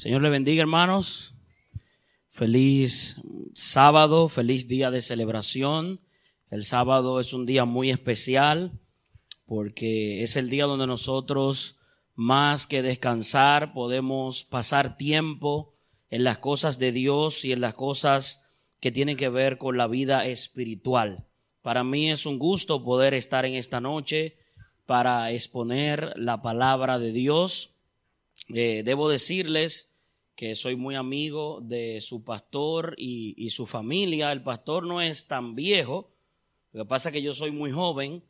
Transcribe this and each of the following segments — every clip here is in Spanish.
Señor le bendiga, hermanos. Feliz sábado, feliz día de celebración. El sábado es un día muy especial porque es el día donde nosotros, más que descansar, podemos pasar tiempo en las cosas de Dios y en las cosas que tienen que ver con la vida espiritual. Para mí es un gusto poder estar en esta noche para exponer la palabra de Dios. Eh, debo decirles que soy muy amigo de su pastor y, y, su familia. El pastor no es tan viejo, lo que pasa es que yo soy muy joven,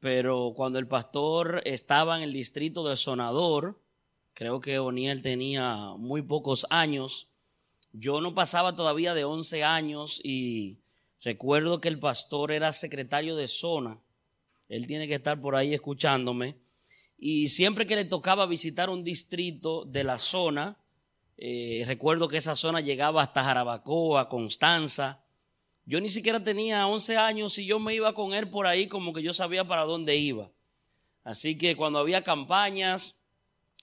pero cuando el pastor estaba en el distrito de Sonador, creo que Oniel tenía muy pocos años, yo no pasaba todavía de 11 años y recuerdo que el pastor era secretario de zona él tiene que estar por ahí escuchándome. Y siempre que le tocaba visitar un distrito de la zona, eh, recuerdo que esa zona llegaba hasta Jarabacoa, Constanza. Yo ni siquiera tenía 11 años y yo me iba con él por ahí como que yo sabía para dónde iba. Así que cuando había campañas,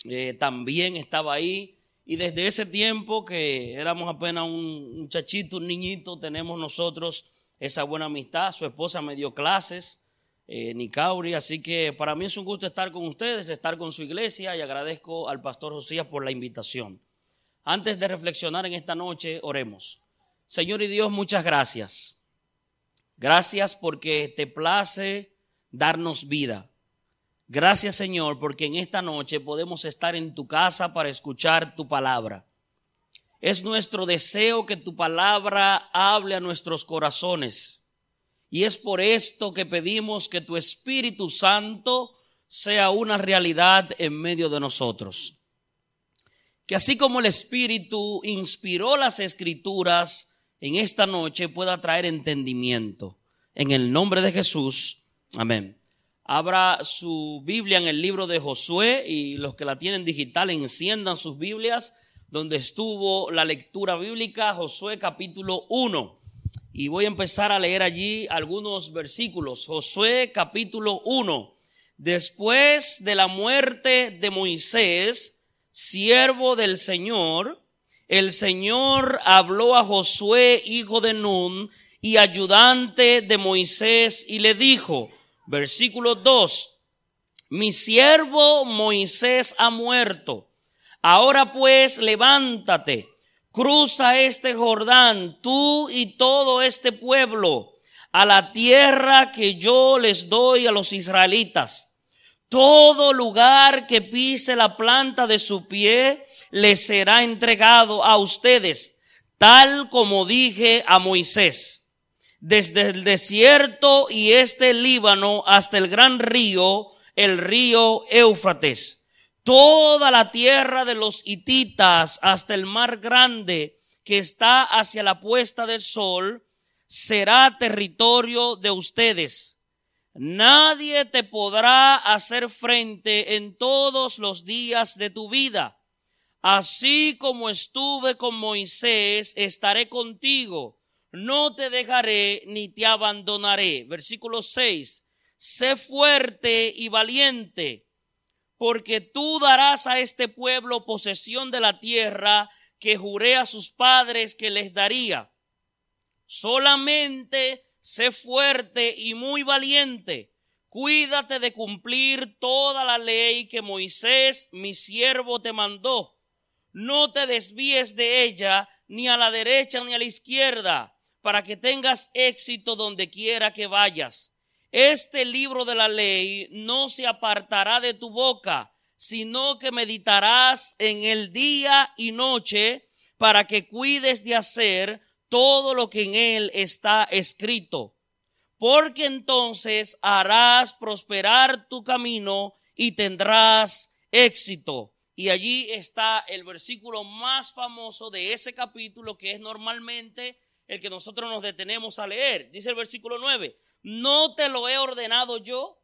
eh, también estaba ahí. Y desde ese tiempo que éramos apenas un muchachito, un niñito, tenemos nosotros esa buena amistad. Su esposa me dio clases eh, Nicauri. Así que para mí es un gusto estar con ustedes, estar con su iglesia y agradezco al pastor Josías por la invitación. Antes de reflexionar en esta noche, oremos. Señor y Dios, muchas gracias. Gracias porque te place darnos vida. Gracias Señor porque en esta noche podemos estar en tu casa para escuchar tu palabra. Es nuestro deseo que tu palabra hable a nuestros corazones y es por esto que pedimos que tu Espíritu Santo sea una realidad en medio de nosotros. Que así como el Espíritu inspiró las escrituras, en esta noche pueda traer entendimiento. En el nombre de Jesús. Amén. Abra su Biblia en el libro de Josué y los que la tienen digital enciendan sus Biblias donde estuvo la lectura bíblica, Josué capítulo 1. Y voy a empezar a leer allí algunos versículos. Josué capítulo 1. Después de la muerte de Moisés, siervo del Señor, el Señor habló a Josué, hijo de Nun, y ayudante de Moisés, y le dijo, versículo 2, mi siervo Moisés ha muerto. Ahora pues levántate cruza este Jordán, tú y todo este pueblo, a la tierra que yo les doy a los israelitas. Todo lugar que pise la planta de su pie les será entregado a ustedes, tal como dije a Moisés. Desde el desierto y este Líbano hasta el gran río, el río Éufrates toda la tierra de los hititas hasta el mar grande que está hacia la puesta del sol será territorio de ustedes. Nadie te podrá hacer frente en todos los días de tu vida. Así como estuve con Moisés, estaré contigo. No te dejaré ni te abandonaré. Versículo 6. Sé fuerte y valiente porque tú darás a este pueblo posesión de la tierra que juré a sus padres que les daría. Solamente sé fuerte y muy valiente. Cuídate de cumplir toda la ley que Moisés, mi siervo, te mandó. No te desvíes de ella ni a la derecha ni a la izquierda, para que tengas éxito donde quiera que vayas este libro de la ley no se apartará de tu boca, sino que meditarás en el día y noche para que cuides de hacer todo lo que en él está escrito. Porque entonces harás prosperar tu camino y tendrás éxito. Y allí está el versículo más famoso de ese capítulo que es normalmente el que nosotros nos detenemos a leer. Dice el versículo 9, no te lo he ordenado yo.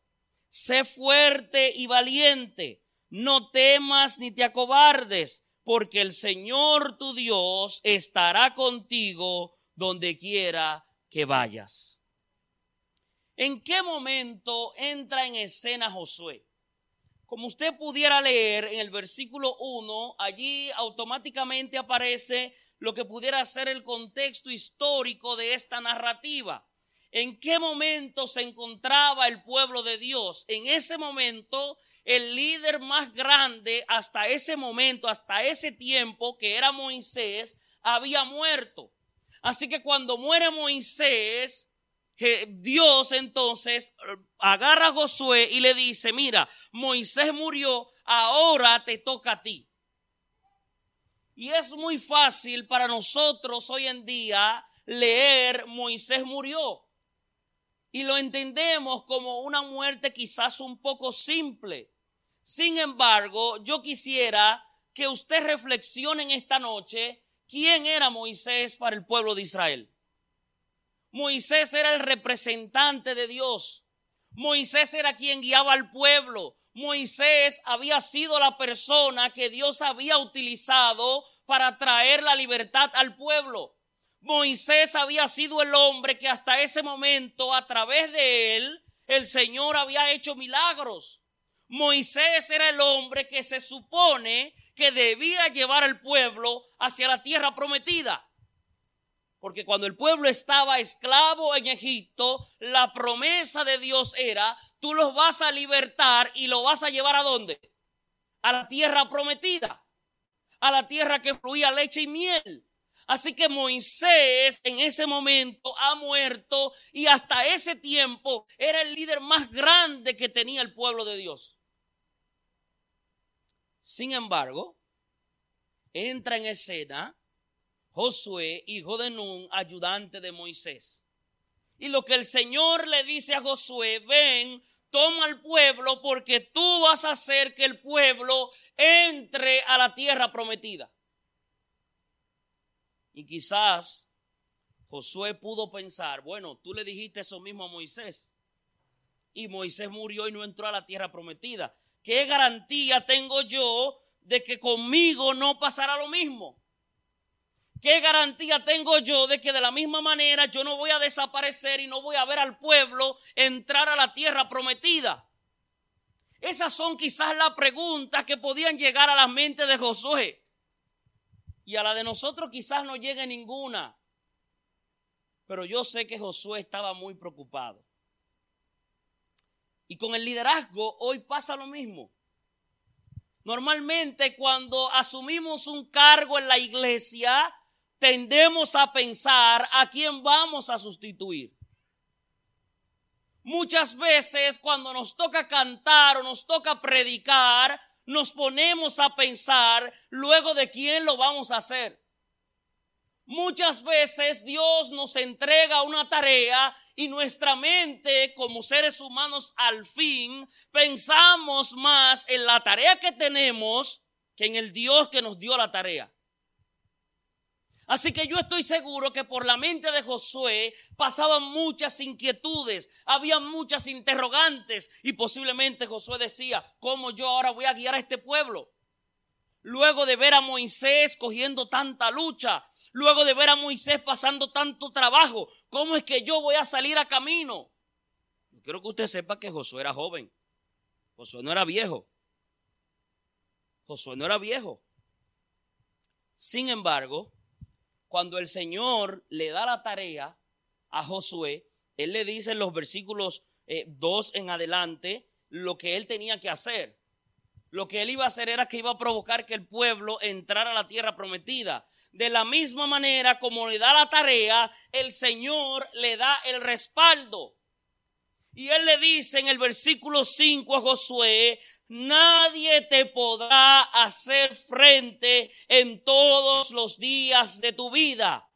Sé fuerte y valiente. No temas ni te acobardes, porque el Señor tu Dios estará contigo donde quiera que vayas. ¿En qué momento entra en escena Josué? Como usted pudiera leer en el versículo 1, allí automáticamente aparece lo que pudiera ser el contexto histórico de esta narrativa. ¿En qué momento se encontraba el pueblo de Dios? En ese momento, el líder más grande hasta ese momento, hasta ese tiempo, que era Moisés, había muerto. Así que cuando muere Moisés, Dios entonces agarra a Josué y le dice, mira, Moisés murió, ahora te toca a ti. Y es muy fácil para nosotros hoy en día leer Moisés murió. Y lo entendemos como una muerte quizás un poco simple. Sin embargo, yo quisiera que usted reflexione en esta noche quién era Moisés para el pueblo de Israel. Moisés era el representante de Dios. Moisés era quien guiaba al pueblo. Moisés había sido la persona que Dios había utilizado para traer la libertad al pueblo. Moisés había sido el hombre que hasta ese momento, a través de él, el Señor había hecho milagros. Moisés era el hombre que se supone que debía llevar al pueblo hacia la tierra prometida. Porque cuando el pueblo estaba esclavo en Egipto, la promesa de Dios era, tú los vas a libertar y lo vas a llevar a dónde? A la tierra prometida, a la tierra que fluía leche y miel. Así que Moisés en ese momento ha muerto y hasta ese tiempo era el líder más grande que tenía el pueblo de Dios. Sin embargo, entra en escena Josué, hijo de Nun, ayudante de Moisés. Y lo que el Señor le dice a Josué, ven, toma al pueblo porque tú vas a hacer que el pueblo entre a la tierra prometida. Y quizás Josué pudo pensar, bueno, tú le dijiste eso mismo a Moisés. Y Moisés murió y no entró a la tierra prometida. ¿Qué garantía tengo yo de que conmigo no pasará lo mismo? ¿Qué garantía tengo yo de que de la misma manera yo no voy a desaparecer y no voy a ver al pueblo entrar a la tierra prometida? Esas son quizás las preguntas que podían llegar a la mente de Josué. Y a la de nosotros quizás no llegue ninguna. Pero yo sé que Josué estaba muy preocupado. Y con el liderazgo hoy pasa lo mismo. Normalmente cuando asumimos un cargo en la iglesia, tendemos a pensar a quién vamos a sustituir. Muchas veces cuando nos toca cantar o nos toca predicar, nos ponemos a pensar luego de quién lo vamos a hacer. Muchas veces Dios nos entrega una tarea y nuestra mente como seres humanos al fin pensamos más en la tarea que tenemos que en el Dios que nos dio la tarea. Así que yo estoy seguro que por la mente de Josué pasaban muchas inquietudes, había muchas interrogantes y posiblemente Josué decía, ¿cómo yo ahora voy a guiar a este pueblo? Luego de ver a Moisés cogiendo tanta lucha, luego de ver a Moisés pasando tanto trabajo, ¿cómo es que yo voy a salir a camino? Quiero que usted sepa que Josué era joven. Josué no era viejo. Josué no era viejo. Sin embargo, cuando el Señor le da la tarea a Josué, Él le dice en los versículos 2 eh, en adelante lo que Él tenía que hacer. Lo que Él iba a hacer era que iba a provocar que el pueblo entrara a la tierra prometida. De la misma manera como le da la tarea, el Señor le da el respaldo. Y él le dice en el versículo 5 a Josué, nadie te podrá hacer frente en todos los días de tu vida.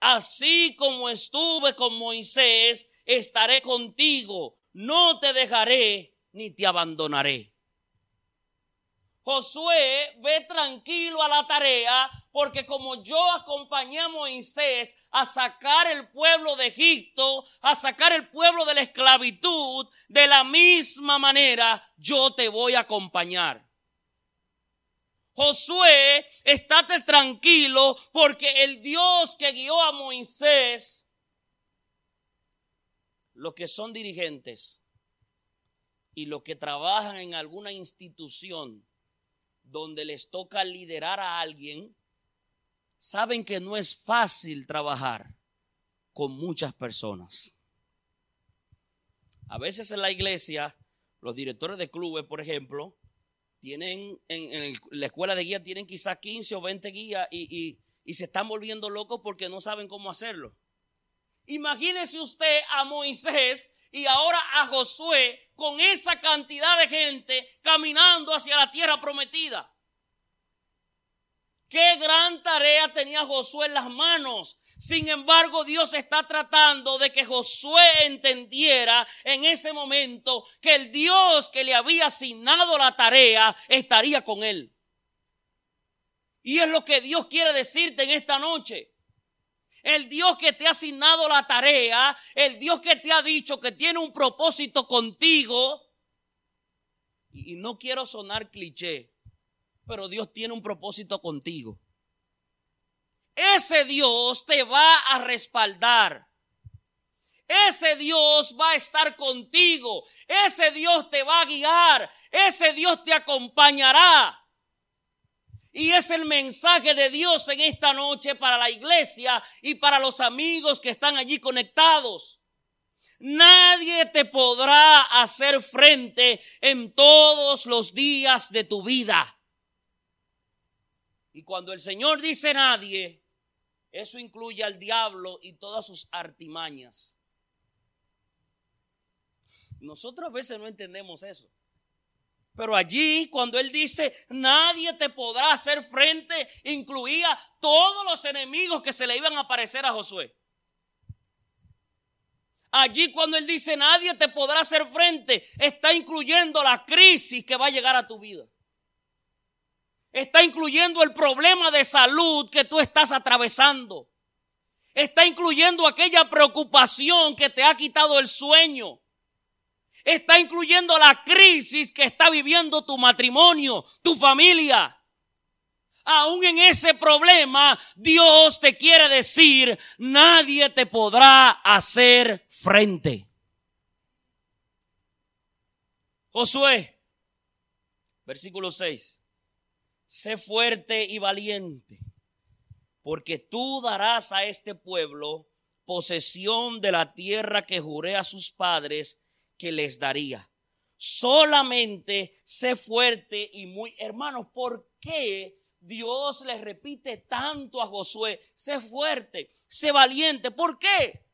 Así como estuve con Moisés, estaré contigo. No te dejaré ni te abandonaré. Josué ve tranquilo a la tarea porque como yo acompañé a Moisés a sacar el pueblo de Egipto, a sacar el pueblo de la esclavitud, de la misma manera yo te voy a acompañar. Josué, estate tranquilo porque el Dios que guió a Moisés, los que son dirigentes, y los que trabajan en alguna institución donde les toca liderar a alguien, saben que no es fácil trabajar con muchas personas. A veces en la iglesia, los directores de clubes, por ejemplo, tienen en, la escuela de guía tienen quizás 15 o 20 guías y, y se están volviendo locos porque no saben cómo hacerlo. Imagínese usted a Moisés y ahora a Josué con esa cantidad de gente caminando hacia la tierra prometida. Qué gran tarea tenía Josué en las manos. Sin embargo, Dios está tratando de que Josué entendiera en ese momento que el Dios que le había asignado la tarea estaría con él. Y es lo que Dios quiere decirte en esta noche. El Dios que te ha asignado la tarea, el Dios que te ha dicho que tiene un propósito contigo. Y no quiero sonar cliché, pero Dios tiene un propósito contigo. Ese Dios te va a respaldar. Ese Dios va a estar contigo. Ese Dios te va a guiar. Ese Dios te acompañará. Y es el mensaje de Dios en esta noche para la iglesia y para los amigos que están allí conectados. Nadie te podrá hacer frente en todos los días de tu vida. Y cuando el Señor dice nadie, eso incluye al diablo y todas sus artimañas. Nosotros a veces no entendemos eso. Pero allí, cuando él dice, nadie te podrá hacer frente, incluía todos los enemigos que se le iban a aparecer a Josué. Allí cuando él dice, nadie te podrá hacer frente, está incluyendo la crisis que va a llegar a tu vida. Está incluyendo el problema de salud que tú estás atravesando. Está incluyendo aquella preocupación que te ha quitado el sueño está incluyendo la crisis que está viviendo tu matrimonio, tu familia. Aún en ese problema, Dios te quiere decir, nadie te podrá hacer frente. Josué, versículo 6. Sé fuerte y valiente, porque tú darás a este pueblo posesión de la tierra que juré a sus padres que les daría. Solamente sé fuerte y muy, hermanos, ¿por qué Dios le repite tanto a Josué? Sé fuerte, sé valiente. ¿Por qué?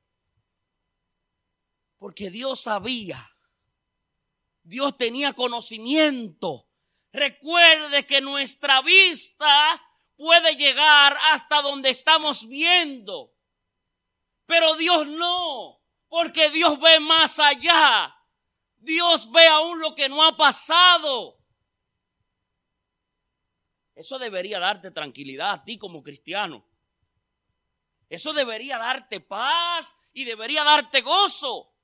Porque Dios sabía. Dios tenía conocimiento. Recuerde que nuestra vista puede llegar hasta donde estamos viendo. Pero Dios no, porque Dios ve más allá. Dios ve aún lo que no ha pasado. Eso debería darte tranquilidad a ti como cristiano. Eso debería darte paz y debería darte gozo.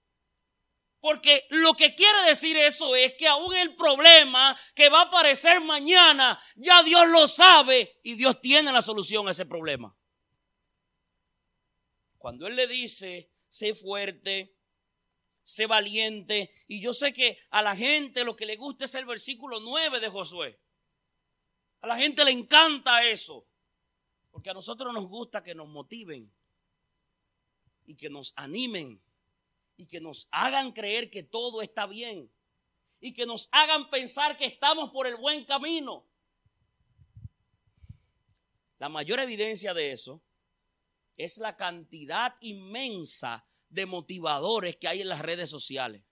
Porque lo que quiere decir eso es que aún el problema que va a aparecer mañana, ya Dios lo sabe y Dios tiene la solución a ese problema. Cuando Él le dice, sé fuerte, sé valiente. Y yo sé que a la gente lo que le gusta es el versículo 9 de Josué. A la gente le encanta eso. Porque a nosotros nos gusta que nos motiven y que nos animen y que nos hagan creer que todo está bien y que nos hagan pensar que estamos por el buen camino. La mayor evidencia de eso es la cantidad inmensa de motivadores que hay en las redes sociales.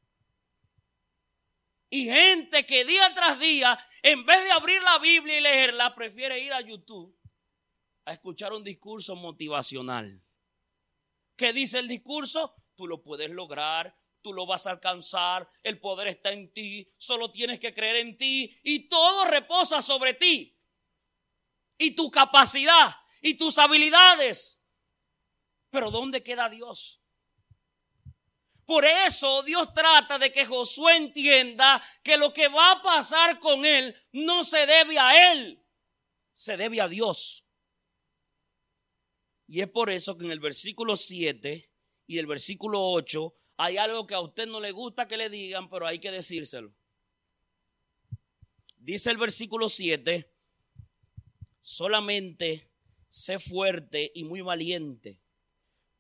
Y gente que día tras día, en vez de abrir la Biblia y leerla, prefiere ir a YouTube a escuchar un discurso motivacional. ¿Qué dice el discurso? Tú lo puedes lograr, tú lo vas a alcanzar, el poder está en ti, solo tienes que creer en ti y todo reposa sobre ti. Y tu capacidad y tus habilidades. Pero ¿dónde queda Dios? Por eso Dios trata de que Josué entienda que lo que va a pasar con él no se debe a él, se debe a Dios. Y es por eso que en el versículo 7 y el versículo 8 hay algo que a usted no le gusta que le digan, pero hay que decírselo. Dice el versículo 7, solamente sé fuerte y muy valiente.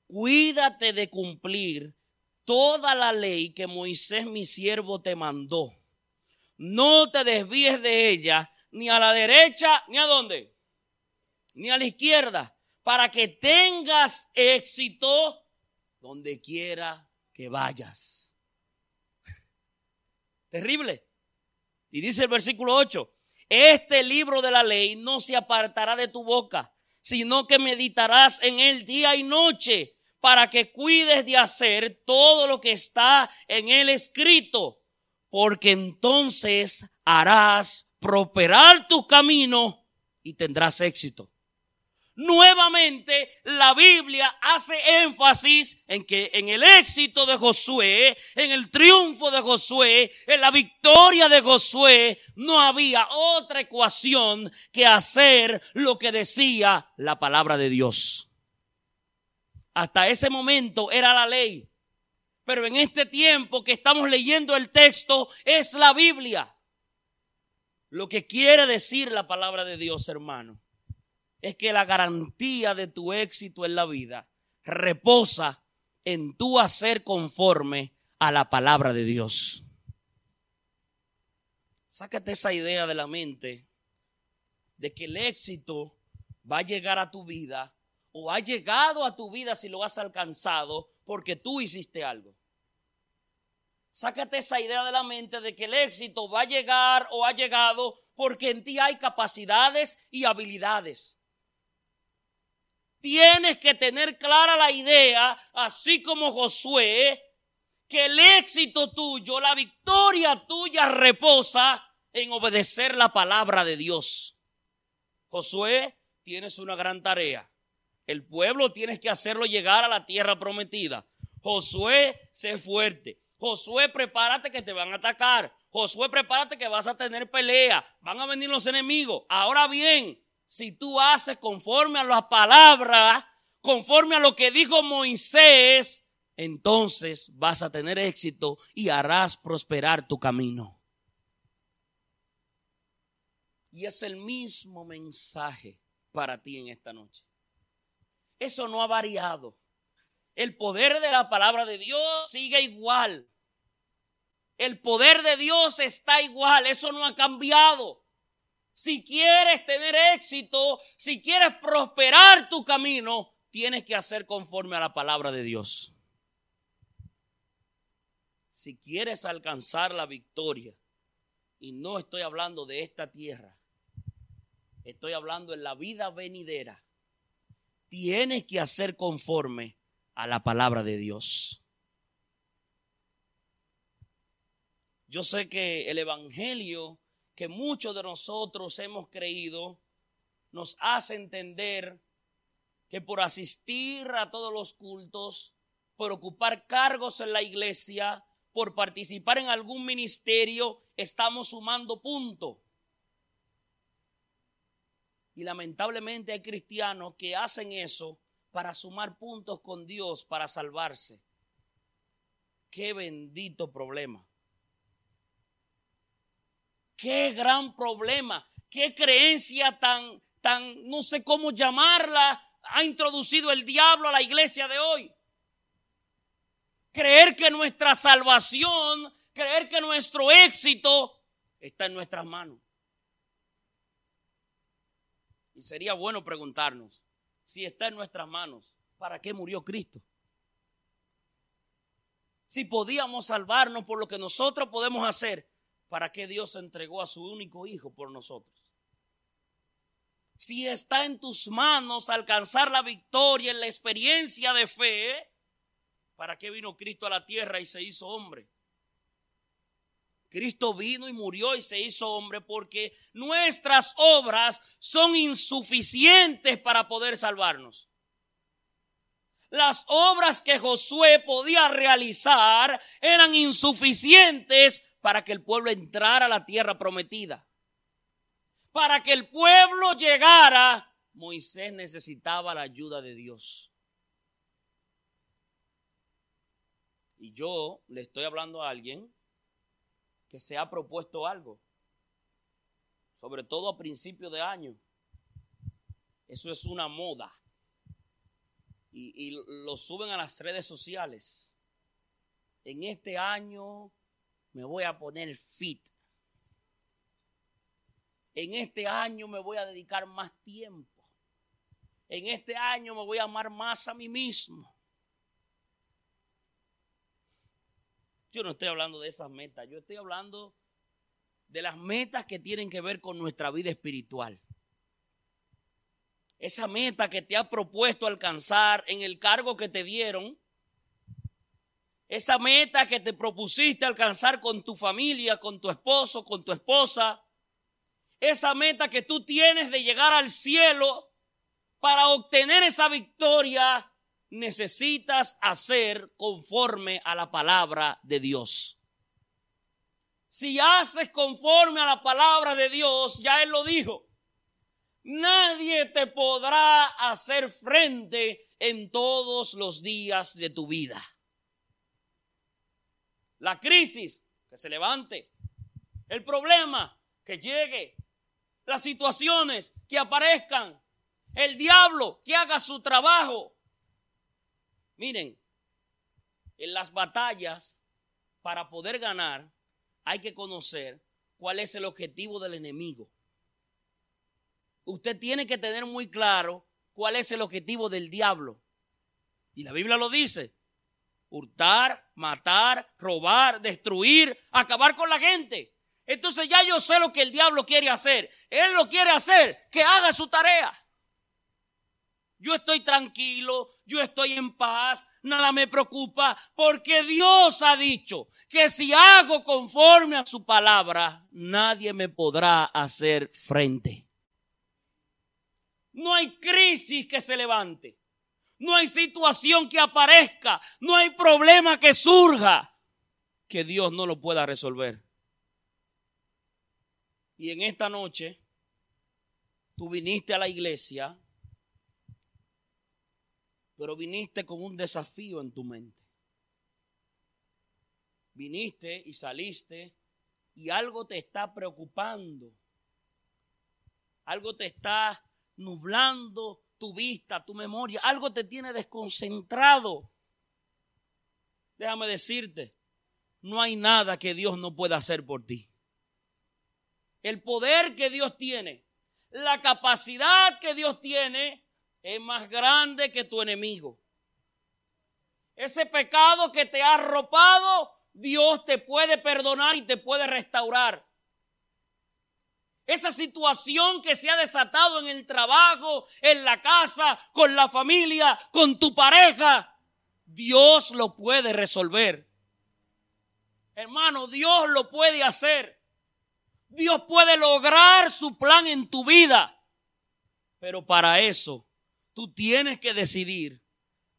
Cuídate de cumplir toda la ley que Moisés mi siervo te mandó. No te desvíes de ella, ni a la derecha, ni a dónde, ni a la izquierda, para que tengas éxito donde quiera que vayas. Terrible. Y dice el versículo 8, este libro de la ley no se apartará de tu boca, sino que meditarás en él día y noche para que cuides de hacer todo lo que está en él escrito, porque entonces harás prosperar tu camino y tendrás éxito. Nuevamente la Biblia hace énfasis en que en el éxito de Josué, en el triunfo de Josué, en la victoria de Josué, no había otra ecuación que hacer lo que decía la palabra de Dios. Hasta ese momento era la ley. Pero en este tiempo que estamos leyendo el texto es la Biblia. Lo que quiere decir la palabra de Dios, hermano es que la garantía de tu éxito en la vida reposa en tu hacer conforme a la palabra de Dios. Sácate esa idea de la mente de que el éxito va a llegar a tu vida o ha llegado a tu vida si lo has alcanzado porque tú hiciste algo. Sácate esa idea de la mente de que el éxito va a llegar o ha llegado porque en ti hay capacidades y habilidades tienes que tener clara la idea, así como Josué, que el éxito tuyo, la victoria tuya reposa en obedecer la palabra de Dios. Josué, tienes una gran tarea. El pueblo tienes que hacerlo llegar a la tierra prometida. Josué, sé fuerte. Josué, prepárate que te van a atacar. Josué, prepárate que vas a tener pelea. Van a venir los enemigos. Ahora bien, si tú haces conforme a la palabra, conforme a lo que dijo Moisés, entonces vas a tener éxito y harás prosperar tu camino. Y es el mismo mensaje para ti en esta noche. Eso no ha variado. El poder de la palabra de Dios sigue igual. El poder de Dios está igual. Eso no ha cambiado. Si quieres tener éxito, si quieres prosperar tu camino, tienes que hacer conforme a la palabra de Dios. Si quieres alcanzar la victoria, y no estoy hablando de esta tierra, estoy hablando en la vida venidera, tienes que hacer conforme a la palabra de Dios. Yo sé que el Evangelio que muchos de nosotros hemos creído nos hace entender que por asistir a todos los cultos, por ocupar cargos en la iglesia, por participar en algún ministerio, estamos sumando puntos. Y lamentablemente hay cristianos que hacen eso para sumar puntos con Dios, para salvarse. Qué bendito problema. Qué gran problema, qué creencia tan, tan, no sé cómo llamarla, ha introducido el diablo a la iglesia de hoy. Creer que nuestra salvación, creer que nuestro éxito está en nuestras manos. Y sería bueno preguntarnos, si está en nuestras manos, ¿para qué murió Cristo? Si podíamos salvarnos por lo que nosotros podemos hacer, ¿para qué Dios entregó a su único hijo por nosotros? Si está en tus manos alcanzar la victoria en la experiencia de fe, ¿para qué vino Cristo a la tierra y se hizo hombre? Cristo vino y murió y se hizo hombre porque nuestras obras son insuficientes para poder salvarnos. Las obras que Josué podía realizar eran insuficientes para que el pueblo entrara a la tierra prometida. Para que el pueblo llegara, Moisés necesitaba la ayuda de Dios. Y yo le estoy hablando a alguien que se ha propuesto algo, sobre todo a principio de año. Eso es una moda. Y, y, lo suben a las redes sociales. En este año me voy a poner fit. En este año me voy a dedicar más tiempo. En este año me voy a amar más a mí mismo. Yo no estoy hablando de esas metas, yo estoy hablando de las metas que tienen que ver con nuestra vida espiritual. Esa meta que te ha propuesto alcanzar en el cargo que te dieron. Esa meta que te propusiste alcanzar con tu familia, con tu esposo, con tu esposa. Esa meta que tú tienes de llegar al cielo para obtener esa victoria necesitas hacer conforme a la palabra de Dios. Si haces conforme a la palabra de Dios, ya Él lo dijo, nadie te podrá hacer frente en todos los días de tu vida. La crisis que se levante, el problema que llegue, las situaciones que aparezcan, el diablo que haga su trabajo, Miren, en las batallas, para poder ganar, hay que conocer cuál es el objetivo del enemigo. Usted tiene que tener muy claro cuál es el objetivo del diablo. Y la Biblia lo dice. Hurtar, matar, robar, destruir, acabar con la gente. Entonces ya yo sé lo que el diablo quiere hacer. Él lo quiere hacer, que haga su tarea. Yo estoy tranquilo, yo estoy en paz, nada me preocupa, porque Dios ha dicho que si hago conforme a su palabra, nadie me podrá hacer frente. No hay crisis que se levante, no hay situación que aparezca, no hay problema que surja que Dios no lo pueda resolver. Y en esta noche, tú viniste a la iglesia pero viniste con un desafío en tu mente. Viniste y saliste y algo te está preocupando. Algo te está nublando tu vista, tu memoria. Algo te tiene desconcentrado. Déjame decirte, no hay nada que Dios no pueda hacer por ti. El poder que Dios tiene, la capacidad que Dios tiene, es más grande que tu enemigo. Ese pecado que te ha arropado, Dios te puede perdonar y te puede restaurar. Esa situación que se ha desatado en el trabajo, en la casa, con la familia, con tu pareja, Dios lo puede resolver. Hermano, Dios lo puede hacer. Dios puede lograr su plan en tu vida. Pero para eso tú tienes que decidir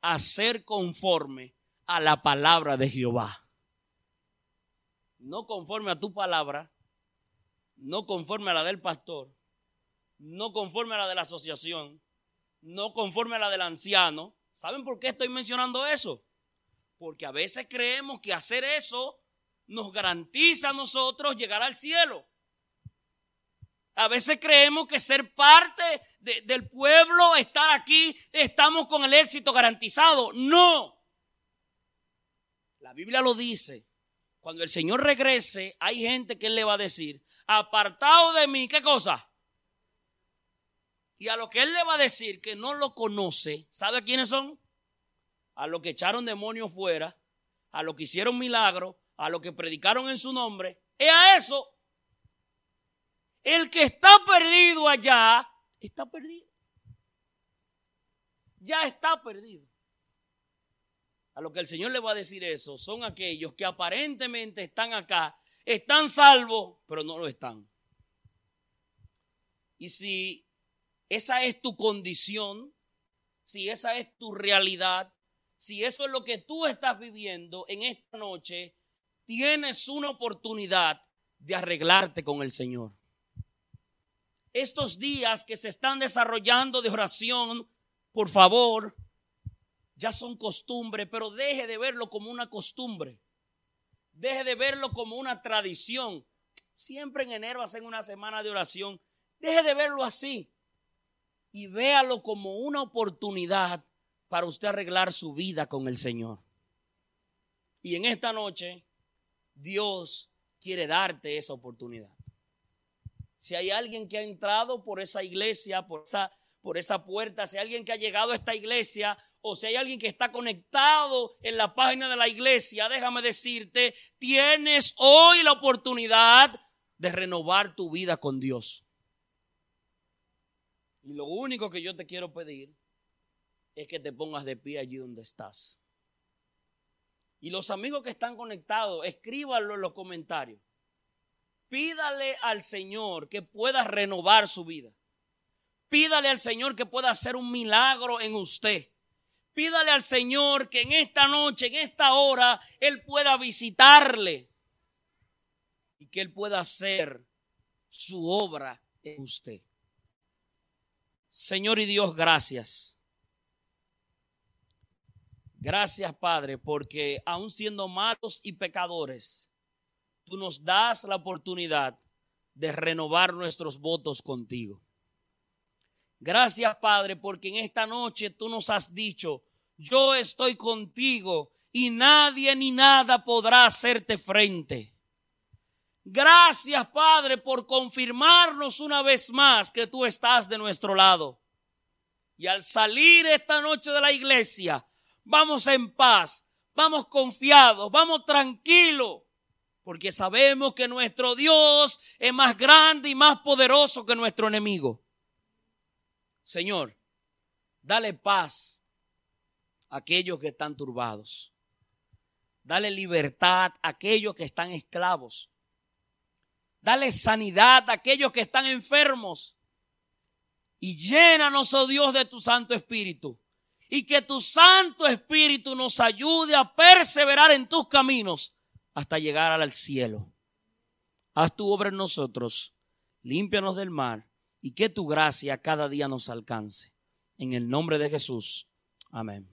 hacer conforme a la palabra de Jehová. No conforme a tu palabra, no conforme a la del pastor, no conforme a la de la asociación, no conforme a la del anciano. ¿Saben por qué estoy mencionando eso? Porque a veces creemos que hacer eso nos garantiza a nosotros llegar al cielo. A veces creemos que ser parte del pueblo, estar aquí, estamos con el éxito garantizado. No. La Biblia lo dice. Cuando el Señor regrese, hay gente que Él le va a decir, apartado de mí, ¿qué cosa? Y a lo que Él le va a decir que no lo conoce, ¿sabe quiénes son? A los que echaron demonios fuera, a los que hicieron milagros, a los que predicaron en su nombre. Es a eso el que está perdido allá, está perdido. Ya está perdido. A lo que el Señor le va a decir eso son aquellos que aparentemente están acá, están salvos, pero no lo están. Y si esa es tu condición, si esa es tu realidad, si eso es lo que tú estás viviendo en esta noche, tienes una oportunidad de arreglarte con el Señor estos días que se están desarrollando de oración, por favor, ya son costumbre, pero deje de verlo como una costumbre. Deje de verlo como una tradición. Siempre en enero hacen una semana de oración. Deje de verlo así y véalo como una oportunidad para usted arreglar su vida con el Señor. Y en esta noche, Dios quiere darte esa oportunidad. Si hay alguien que ha entrado por esa iglesia, por esa, por esa puerta, si hay alguien que ha llegado a esta iglesia o si hay alguien que está conectado en la página de la iglesia, déjame decirte, tienes hoy la oportunidad de renovar tu vida con Dios. Y lo único que yo te quiero pedir es que te pongas de pie allí donde estás. Y los amigos que están conectados, escríbanlo en los comentarios. Pídale al Señor que pueda renovar su vida. Pídale al Señor que pueda hacer un milagro en usted. Pídale al Señor que en esta noche, en esta hora, Él pueda visitarle y que Él pueda hacer su obra en usted. Señor y Dios, gracias. Gracias, Padre, porque aun siendo malos y pecadores, tú nos das la oportunidad de renovar nuestros votos contigo. Gracias, Padre, porque en esta noche tú nos has dicho, yo estoy contigo y nadie ni nada podrá hacerte frente. Gracias, Padre, por confirmarnos una vez más que tú estás de nuestro lado. Y al salir esta noche de la iglesia, vamos en paz, vamos confiados, vamos tranquilos, porque sabemos que nuestro Dios es más grande y más poderoso que nuestro enemigo. Señor, dale paz a aquellos que están turbados. Dale libertad a aquellos que están esclavos. Dale sanidad a aquellos que están enfermos. Y llénanos, oh Dios, de tu Santo Espíritu. Y que tu Santo Espíritu nos ayude a perseverar en tus caminos hasta llegar al cielo. Haz tu obra en nosotros. Límpianos del mar y que tu gracia cada día nos alcance. En el nombre de Jesús. Amén.